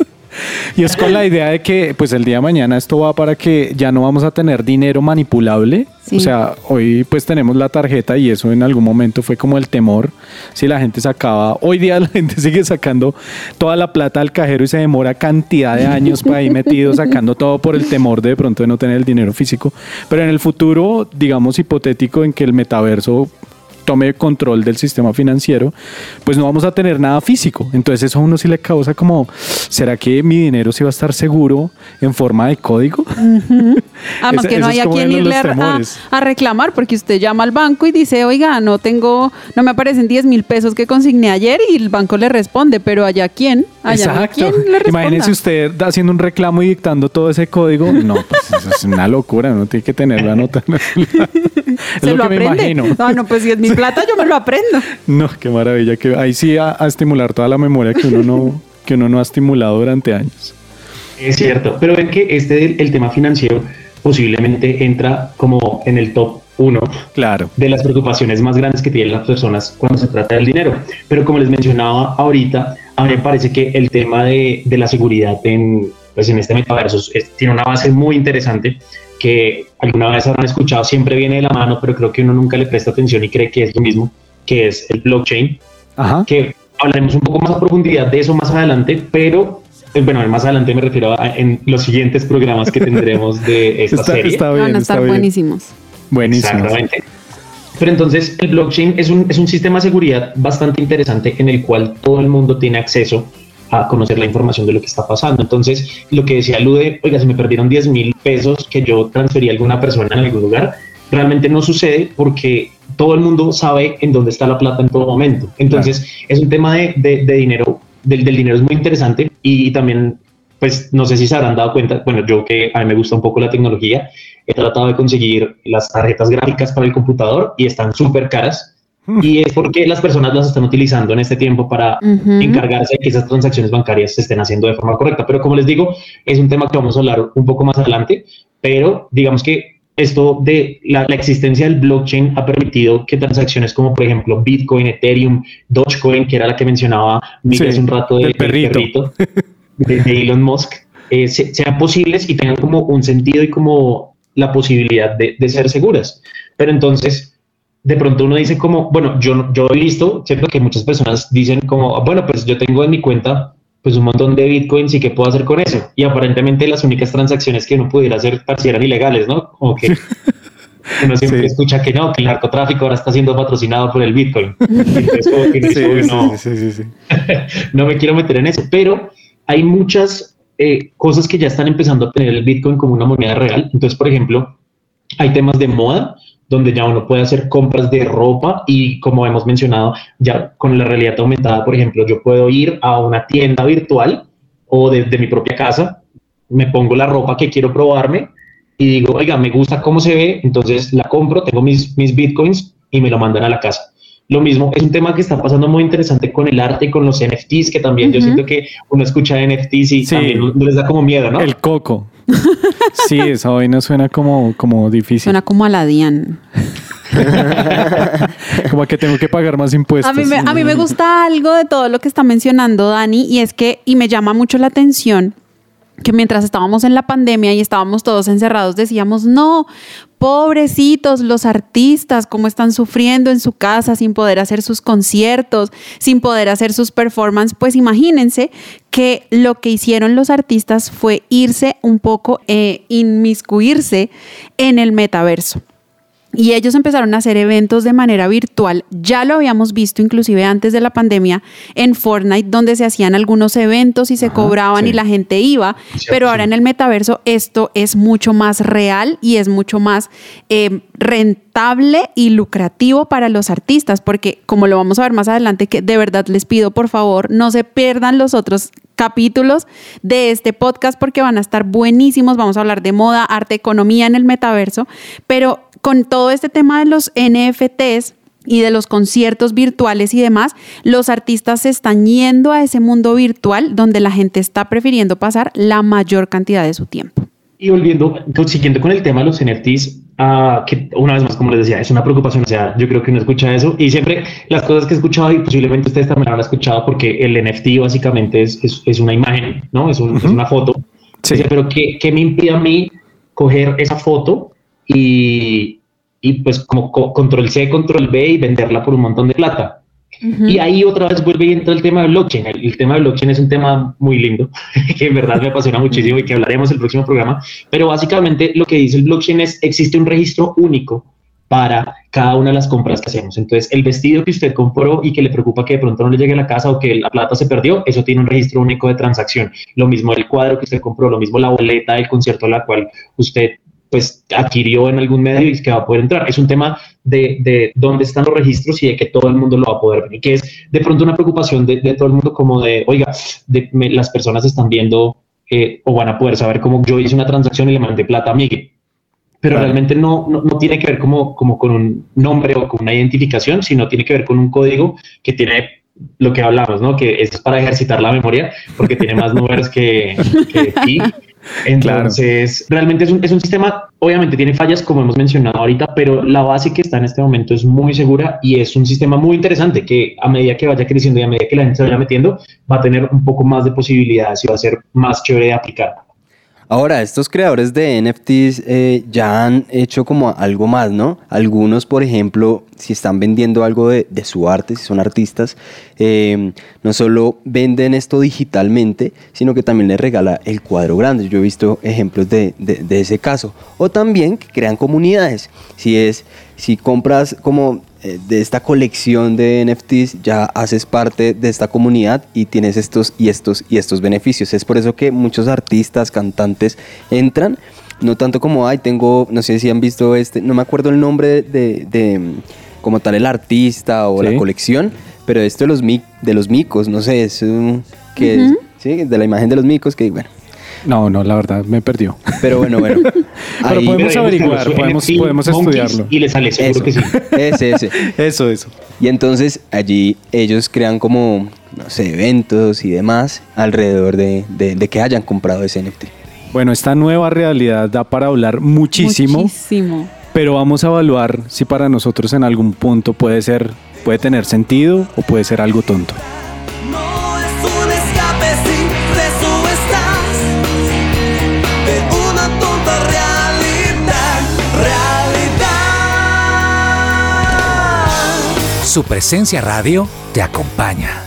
Y es con la idea de que, pues el día de mañana esto va para que ya no vamos a tener dinero manipulable. Sí. O sea, hoy pues tenemos la tarjeta y eso en algún momento fue como el temor. Si la gente sacaba, hoy día la gente sigue sacando toda la plata al cajero y se demora cantidad de años para ir metido sacando todo por el temor de de pronto de no tener el dinero físico. Pero en el futuro, digamos hipotético en que el metaverso tome control del sistema financiero, pues no vamos a tener nada físico. Entonces eso a uno sí le causa como, ¿será que mi dinero sí va a estar seguro en forma de código? Además Ese- que no ese es hay a como quien irle a, reclamar porque usted llama al banco y dice, oiga, no tengo, no me aparecen 10 mil pesos que consigné ayer y el banco le responde, pero allá quién, allá no quien le responda. Imagínese usted haciendo un reclamo y dictando todo ese código. No, pues eso es una locura, no tiene que tenerlo anotado. Es Se lo lo, que me imagino. No, no, pues si es mi plata, yo me lo aprendo. No, qué maravilla. Que ahí sí a, a estimular toda la memoria que uno no, que uno no ha estimulado durante años. Es cierto, pero ven que este el tema financiero posiblemente entra como en el top uno claro. de las preocupaciones más grandes que tienen las personas cuando se trata del dinero. Pero como les mencionaba ahorita, a mí me parece que el tema de, de la seguridad en, pues en este metaverso es- tiene una base muy interesante que alguna vez habrán escuchado, siempre viene de la mano, pero creo que uno nunca le presta atención y cree que es lo mismo, que es el blockchain, Ajá. que hablaremos un poco más a profundidad de eso más adelante, pero eh, bueno, más adelante me refiero a en los siguientes programas que tendremos de esta Está- serie. está Van bien, a está estar buenísimos. Buenísimo. Exactamente. Pero entonces el blockchain es un, es un sistema de seguridad bastante interesante en el cual todo el mundo tiene acceso a conocer la información de lo que está pasando. Entonces, lo que decía Lude, oiga, se me perdieron 10 mil pesos que yo transferí a alguna persona en algún lugar, realmente no sucede porque todo el mundo sabe en dónde está la plata en todo momento. Entonces, es un tema de, de- de dinero, del, del dinero es muy interesante y también, pues, no sé si se habrán dado cuenta, bueno, yo que a mí me gusta un poco la tecnología, he tratado de conseguir las tarjetas gráficas para el computador y están súper caras. Y es porque las personas las están utilizando en este tiempo para Ujú. encargarse de que esas transacciones bancarias se estén haciendo de forma correcta. Pero como les digo, es un tema que vamos a hablar un poco más adelante, pero digamos que esto de la, la existencia del blockchain ha permitido que transacciones como por ejemplo Bitcoin, Ethereum, Dogecoin, que era la que mencionaba Miguel Sí, hace un rato de, del perrito. de, de Elon Musk, eh, se- sean posibles y tengan como un sentido y como la posibilidad de, de ser seguras. Pero entonces, de pronto uno dice como, bueno, yo, yo he visto, cierto que muchas personas dicen como, bueno, pues yo tengo en mi cuenta pues un montón de bitcoins y qué puedo hacer con eso. Y aparentemente las únicas transacciones que uno pudiera hacer parecieran ilegales, ¿no? Como que uno siempre Sí. escucha que no, que el narcotráfico ahora está siendo patrocinado por el bitcoin. Entonces, como que dice, Sí, "Uy, sí, no, sí, sí, sí. no me quiero meter en eso, pero hay muchas eh, cosas que ya están empezando a tener el Bitcoin como una moneda real. Entonces, por ejemplo, hay temas de moda donde ya uno puede hacer compras de ropa y como hemos mencionado, ya con la realidad aumentada, por ejemplo, yo puedo ir a una tienda virtual o desde mi propia casa, me pongo la ropa que quiero probarme y digo, oiga, me gusta cómo se ve, entonces la compro, tengo mis, mis bitcoins y me lo mandan a la casa. Lo mismo, es un tema que está pasando muy interesante con el arte y con los NFTs, que también yo siento que uno escucha NFTs y Sí. también les da como miedo, ¿no? El coco. Sí, esa vaina suena como, como difícil. Suena como a la Dian. Como que tengo que pagar más impuestos. A mí, me, a mí me gusta algo de todo lo que está mencionando Dani y es que, y me llama mucho la atención, que mientras estábamos en la pandemia y estábamos todos encerrados, decíamos, no, pobrecitos los artistas, cómo están sufriendo en su casa sin poder hacer sus conciertos, sin poder hacer sus performances. Pues imagínense que lo que hicieron los artistas fue irse un poco, eh, inmiscuirse en el metaverso. Y ellos empezaron a hacer eventos de manera virtual. Ya lo habíamos visto inclusive antes de la pandemia en Fortnite, donde se hacían algunos eventos y se cobraban y la gente iba. pero ahora en el metaverso esto es mucho más real y es mucho más eh, rentable y lucrativo para los artistas, porque como lo vamos a ver más adelante, que de verdad les pido por favor no se pierdan los otros capítulos de este podcast porque van a estar buenísimos. Vamos a hablar de moda, arte, economía en el metaverso, pero con todo este tema de los NFTs y de los conciertos virtuales y demás, los artistas se están yendo a ese mundo virtual donde la gente está prefiriendo pasar la mayor cantidad de su tiempo. Y volviendo, siguiendo con el tema de los NFTs, ah, que una vez más, como les decía, es una preocupación. O sea, yo creo que uno escucha eso y siempre las cosas que he escuchado, y posiblemente ustedes también habrán escuchado, porque el NFT básicamente es, es, es una imagen, ¿no? Es, un- es una foto. Sí. Pero ¿qué, ¿qué me impide a mí coger esa foto y, y pues como co- control C, control B y venderla por un montón de plata? Y ahí otra vez vuelve y entra el tema de blockchain. El, el tema de blockchain es un tema muy lindo, que en verdad me apasiona muchísimo y que hablaremos el próximo programa. Pero básicamente lo que dice el blockchain es, existe un registro único para cada una de las compras que hacemos. Entonces, el vestido que usted compró y que le preocupa que de pronto no le llegue a la casa o que la plata se perdió, eso tiene un registro único de transacción. Lo mismo el cuadro que usted compró, lo mismo la boleta del concierto a la cual usted pues adquirió en algún medio y que va a poder entrar. Es un tema de, de dónde están los registros y de que todo el mundo lo va a poder ver. Y que es de pronto una preocupación de, de todo el mundo como de, oiga, de- me- las personas están viendo eh, o van a poder saber cómo yo hice una transacción y le mandé plata a Miguel. pero Claro. realmente no, no, no tiene que ver como, como con un nombre o con una identificación, sino tiene que ver con un código que tiene lo que hablamos, ¿no? Que es para ejercitar la memoria, porque tiene más números que, que pi. Entonces, realmente es un, es un sistema, obviamente tiene fallas, como hemos mencionado ahorita, pero la base que está en este momento es muy segura y es un sistema muy interesante que a medida que vaya creciendo y a medida que la gente se vaya metiendo, va a tener un poco más de posibilidades y va a ser más chévere de aplicar. Ahora, estos creadores de NFTs eh, ya han hecho como algo más, ¿no? Algunos, por ejemplo, si están vendiendo algo de, su arte, si son artistas, eh, no solo venden esto digitalmente, sino que también les regala el cuadro grande. Yo he visto ejemplos de, de- de ese caso. O también que crean comunidades. Si es, si compras como de esta colección de NFTs, ya haces parte de esta comunidad y tienes estos y estos y estos beneficios. Es por eso que muchos artistas, cantantes entran, no tanto como, ay, tengo, no sé si han visto este, no me acuerdo el nombre de, de, como tal el artista o la colección, pero esto de los, mi- de los micos, no sé, es un- que es- sí, de la imagen de los micos, que bueno. No, no, la verdad, me perdió. Pero bueno, bueno. Pero Ahí- podemos averiguar, podemos, podemos estudiarlo. Y le sale seguro Eso. que sí. Ese, ese. Eso, eso. Y entonces allí ellos crean como, no sé, eventos y demás alrededor de, de- de que hayan comprado ese NFT. Bueno, esta nueva realidad da para hablar muchísimo, Muchísimo. pero vamos a evaluar si para nosotros en algún punto puede ser, puede tener sentido o puede ser algo tonto. Su presencia radio te acompaña.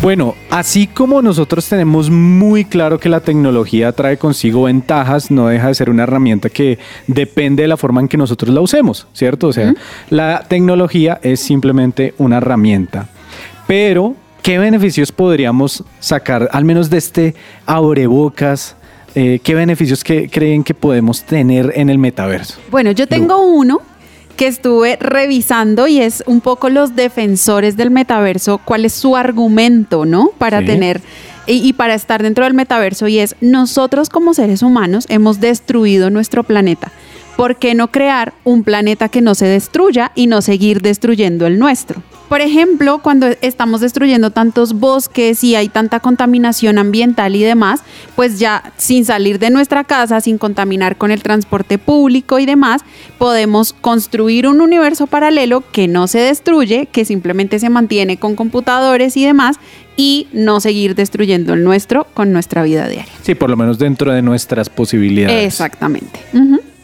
Bueno, así como nosotros tenemos muy claro que la tecnología trae consigo ventajas, no deja de ser una herramienta que depende de la forma en que nosotros la usemos, ¿cierto? O sea, la tecnología es simplemente una herramienta. Pero, ¿qué beneficios podríamos sacar, al menos de este abrebocas? Eh, ¿Qué beneficios que creen que podemos tener en el metaverso? Bueno, yo tengo uno que estuve revisando y es un poco los defensores del metaverso, cuál es su argumento, ¿no? Para Sí. tener y, y para estar dentro del metaverso y es nosotros como seres humanos hemos destruido nuestro planeta. ¿Por qué no crear un planeta que no se destruya y no seguir destruyendo el nuestro? Por ejemplo, cuando estamos destruyendo tantos bosques y hay tanta contaminación ambiental y demás, pues ya sin salir de nuestra casa, sin contaminar con el transporte público y demás, podemos construir un universo paralelo que no se destruye, que simplemente se mantiene con computadores y demás y no seguir destruyendo el nuestro con nuestra vida diaria. Sí, por lo menos dentro de nuestras posibilidades. Exactamente.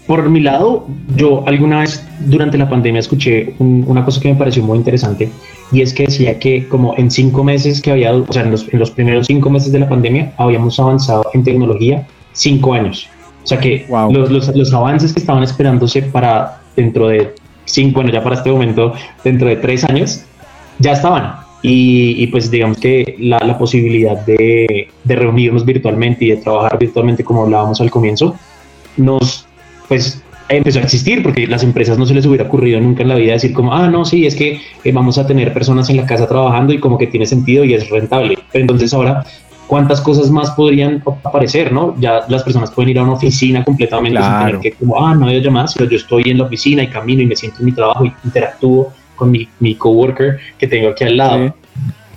Por mi lado, yo alguna vez durante la pandemia escuché un- una cosa que me pareció muy interesante y es que decía que como en cinco meses que había, o sea, en los, en los primeros cinco meses de la pandemia habíamos avanzado en tecnología cinco años. O sea que los, los- los avances que estaban esperándose para dentro de cinco, bueno, ya para este momento, dentro de tres años, ya estaban. Y, y pues digamos que la, la posibilidad de, de reunirnos virtualmente y de trabajar virtualmente, como hablábamos al comienzo, nos pues empezó a existir porque las empresas no se les hubiera ocurrido nunca en la vida decir como, ah, no, sí, es que eh, vamos a tener personas en la casa trabajando y como que tiene sentido y es rentable. Pero entonces ahora, ¿cuántas cosas más podrían aparecer, no? Ya las personas pueden ir a una oficina completamente sin tener que como, ah, no hay llamadas, pero yo estoy en la oficina y camino y me siento en mi trabajo y interactúo con mi, mi coworker que tengo aquí al lado.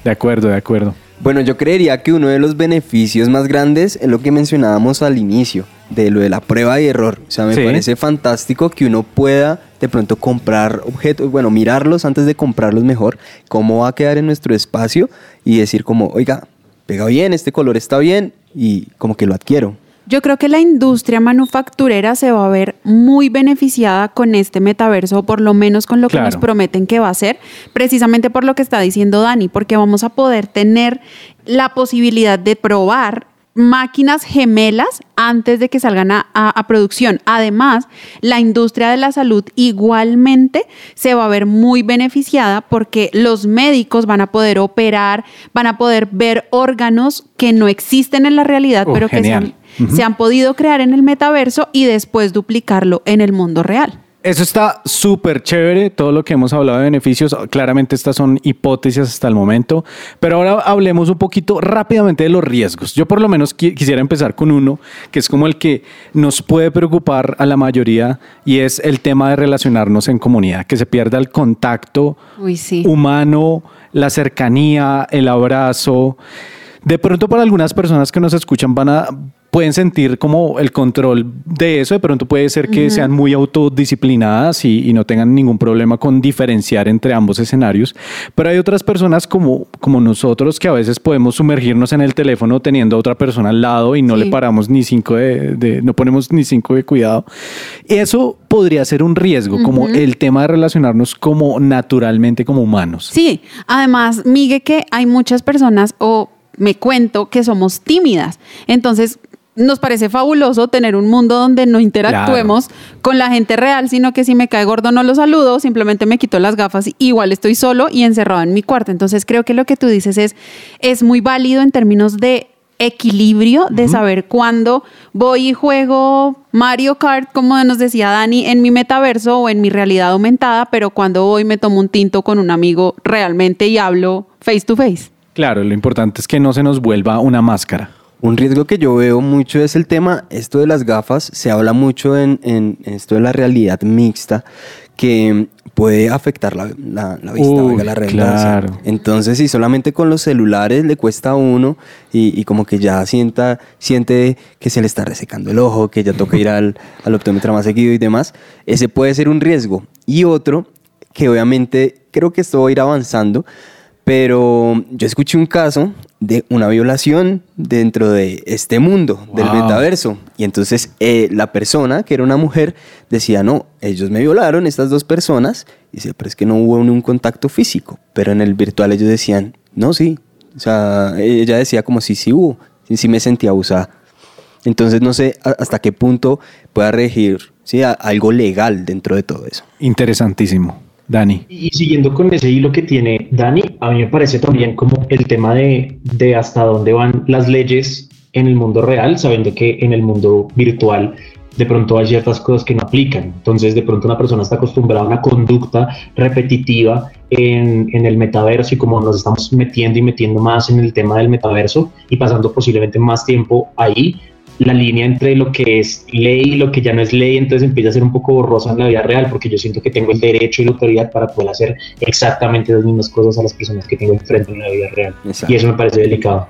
De acuerdo, de acuerdo. Bueno, yo creería que uno de los beneficios más grandes es lo que mencionábamos al inicio, de lo de la prueba y error. O sea, me Sí. parece fantástico que uno pueda de pronto comprar objetos, bueno, mirarlos antes de comprarlos mejor, cómo va a quedar en nuestro espacio y decir como, oiga, pega bien, este color está bien y como que lo adquiero. Yo creo que la industria manufacturera se va a ver muy beneficiada con este metaverso, o por lo menos con lo que nos prometen que va a ser, precisamente por lo que está diciendo Dani, porque vamos a poder tener la posibilidad de probar máquinas gemelas antes de que salgan a, a- a producción. Además, la industria de la salud igualmente se va a ver muy beneficiada porque los médicos van a poder operar, van a poder ver órganos que no existen en la realidad, Oh, pero que se se han podido crear en el metaverso y después duplicarlo en el mundo real. Eso está súper chévere, todo lo que hemos hablado de beneficios. Claramente estas son hipótesis hasta el momento, pero ahora hablemos un poquito rápidamente de los riesgos. Yo por lo menos qui- quisiera empezar con uno, que es como el que nos puede preocupar a la mayoría, y es el tema de relacionarnos en comunidad, que se pierda el contacto Uy, sí. humano, la cercanía, el abrazo. De pronto para algunas personas que nos escuchan van a pueden sentir como el control de eso, de pronto puede ser que Ujú. sean muy autodisciplinadas y, y no tengan ningún problema con diferenciar entre ambos escenarios, pero hay otras personas como, como nosotros que a veces podemos sumergirnos en el teléfono teniendo a otra persona al lado y no Sí. le paramos ni cinco de, de- no ponemos ni cinco de cuidado. Eso podría ser un riesgo, como Ujú. el tema de relacionarnos como naturalmente como humanos. Sí, además, Migue, que hay muchas personas, o me cuento, que somos tímidas. Entonces, nos parece fabuloso tener un mundo donde no interactuemos con la gente real, sino que si me cae gordo no lo saludo, simplemente me quito las gafas, y igual estoy solo y encerrado en mi cuarto. Entonces, creo que lo que tú dices es, es muy válido en términos de equilibrio de saber cuándo voy y juego Mario Kart, como nos decía Dani, en mi metaverso o en mi realidad aumentada, pero cuando voy me tomo un tinto con un amigo realmente y hablo face to face. Claro, lo importante es que no se nos vuelva una máscara. Un riesgo que yo veo mucho es el tema, esto de las gafas, se habla mucho en, en esto de la realidad mixta, que puede afectar la, la- la vista, Uy, la redundancia. claro. Entonces, si solamente con los celulares le cuesta a uno y, y como que ya sienta, siente que se le está resecando el ojo, que ya toca ir al, al optómetra más seguido y demás, ese puede ser un riesgo. Y otro, que obviamente creo que esto va a ir avanzando, pero yo escuché un caso de una violación dentro de este mundo, del metaverso. Y entonces eh, la persona, que era una mujer, decía, no, ellos me violaron, estas dos personas. Y dice, pero es que no hubo ni un contacto físico. Pero en el virtual ellos decían, no, sí. O sea, ella decía como sí, sí hubo. Sí, sí me sentía abusada. Entonces no sé hasta qué punto pueda regir algo legal dentro de todo eso. Interesantísimo. Dani. Y siguiendo con ese hilo que tiene Dani, a mí me parece también como el tema de, de hasta dónde van las leyes en el mundo real, sabiendo que en el mundo virtual de pronto hay ciertas cosas que no aplican. Entonces, de pronto una persona está acostumbrada a una conducta repetitiva en, en el metaverso y como nos estamos metiendo y metiendo más en el tema del metaverso y pasando posiblemente más tiempo ahí, la línea entre lo que es ley y lo que ya no es ley, entonces empieza a ser un poco borrosa en la vida real, porque yo siento que tengo el derecho y la autoridad para poder hacer exactamente las mismas cosas a las personas que tengo enfrente en la vida real. Exacto. Y eso me parece delicado.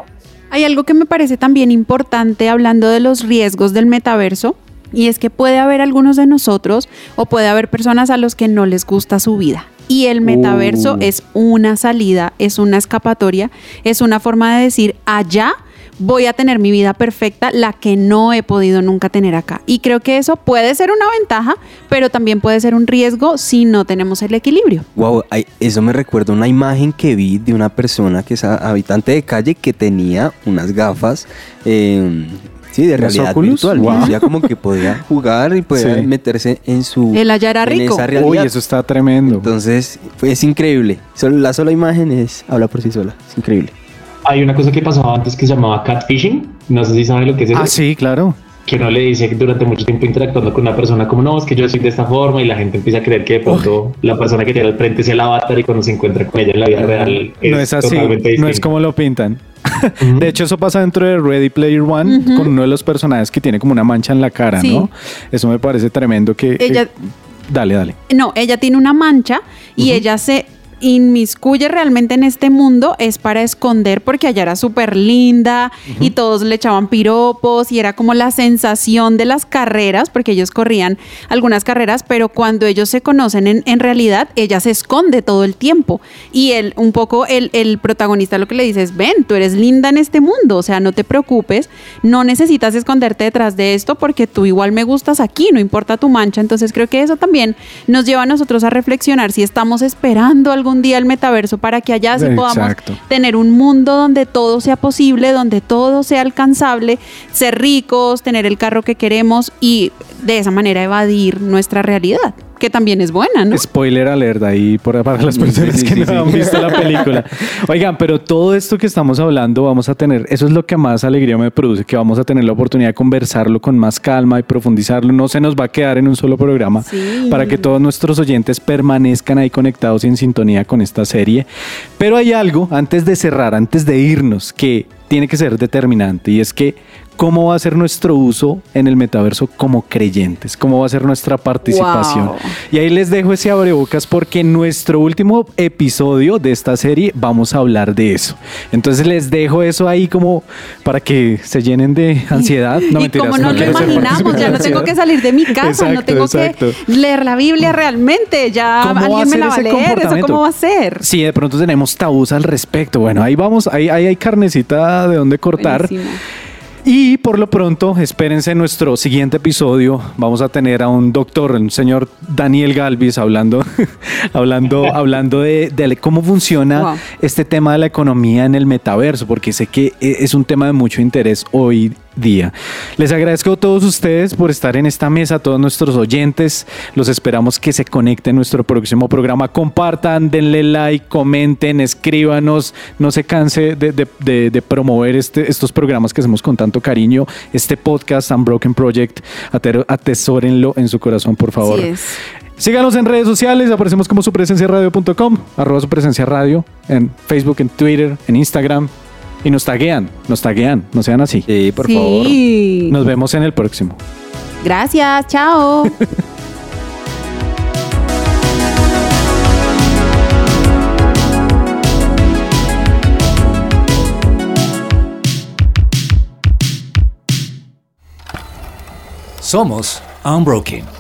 Hay algo que me parece también importante hablando de los riesgos del metaverso y es que puede haber algunos de nosotros o puede haber personas a los que no les gusta su vida. Y el metaverso Uh. es una salida, es una escapatoria, es una forma de decir allá voy a tener mi vida perfecta, la que no he podido nunca tener acá. Y creo que eso puede ser una ventaja, pero también puede ser un riesgo si no tenemos el equilibrio. Wow, eso me recuerda una imagen que vi de una persona que es habitante de calle que tenía unas gafas. eh, Sí, de ¿Los realidad virtual. Wow. Decía como que podía jugar y podía Sí. meterse en su. El allá era en rico. esa realidad. Uy, eso está tremendo. Entonces, es increíble. Solo- la sola imagen es, habla por sí sola. Es increíble. Hay una cosa que pasaba antes que se llamaba catfishing, no sé si saben lo que es eso. Ah, sí, claro. que uno le dice que durante mucho tiempo interactuando con una persona como no, es que yo soy de esta forma y la gente empieza a creer que de pronto la persona que tiene al frente es el avatar y cuando se encuentra con ella en la vida real No es así, totalmente no es como lo pintan. De hecho, eso pasa dentro de Ready Player One con uno de los personajes que tiene como una mancha en la cara, Sí. ¿no? Eso me parece tremendo que... Ella- eh, dale, dale. No, ella tiene una mancha y ella se inmiscuye realmente en este mundo es para esconder porque allá era súper linda y todos le echaban piropos y era como la sensación de las carreras porque ellos corrían algunas carreras pero cuando ellos se conocen en, en realidad ella se esconde todo el tiempo. Y él un poco el, el protagonista lo que le dice es ven tú eres linda en este mundo o sea no te preocupes no necesitas esconderte detrás de esto porque tú igual me gustas aquí no importa tu mancha entonces creo que eso también nos lleva a nosotros a reflexionar si estamos esperando algún día el metaverso para que allá sí podamos Exacto. tener un mundo donde todo sea posible, donde todo sea alcanzable, ser ricos, tener el carro que queremos y de esa manera evadir nuestra realidad. Que también es buena, ¿no? Spoiler alert ahí por, para las personas Sí, sí, que sí, no sí. han visto la película. Oigan, pero todo esto que estamos hablando vamos a tener, eso es lo que más alegría me produce, que vamos a tener la oportunidad de conversarlo con más calma y profundizarlo. No se nos va a quedar en un solo programa Sí. para que todos nuestros oyentes permanezcan ahí conectados y en sintonía con esta serie. Pero hay algo antes de cerrar, antes de irnos, que tiene que ser determinante y es que cómo va a ser nuestro uso en el metaverso como creyentes, cómo va a ser nuestra participación. Wow. Y ahí les dejo ese abrebocas porque en nuestro último episodio de esta serie vamos a hablar de eso. Entonces les dejo eso ahí como para que se llenen de ansiedad. No y mentiras, como no, lo imaginamos, ya no tengo que salir de mi casa, no tengo exacto. que leer la Biblia realmente, ya ¿Cómo va a alguien me la va a leer, eso cómo va a ser. Sí, de pronto tenemos tabús al respecto. Bueno, ahí vamos, ahí, ahí hay carnecita de dónde cortar. Buenísimo. Y por lo pronto, espérense en nuestro siguiente episodio. Vamos a tener a un doctor, un señor Daniel Galvis, hablando, hablando, hablando de, de cómo funciona Wow. este tema de la economía en el metaverso, porque sé que e- es un tema de mucho interés hoy día. Les agradezco a todos ustedes por estar en esta mesa, a todos nuestros oyentes. Los esperamos que se conecten en nuestro próximo programa. Compartan, denle like, comenten, escríbanos. No se canse de, de- de- de promover este- estos programas que hacemos con tanto cariño. Este podcast, Unbroken Project, atesórenlo en su corazón, por favor. Es. Síganos en redes sociales, aparecemos como supresenciaradio.com, arroba supresencia radio, en Facebook, en Twitter, en Instagram. Y nos taguean, nos taguean, no sean así. Sí, por Sí. Nos vemos en el próximo. Gracias, chao. Somos Unbroken.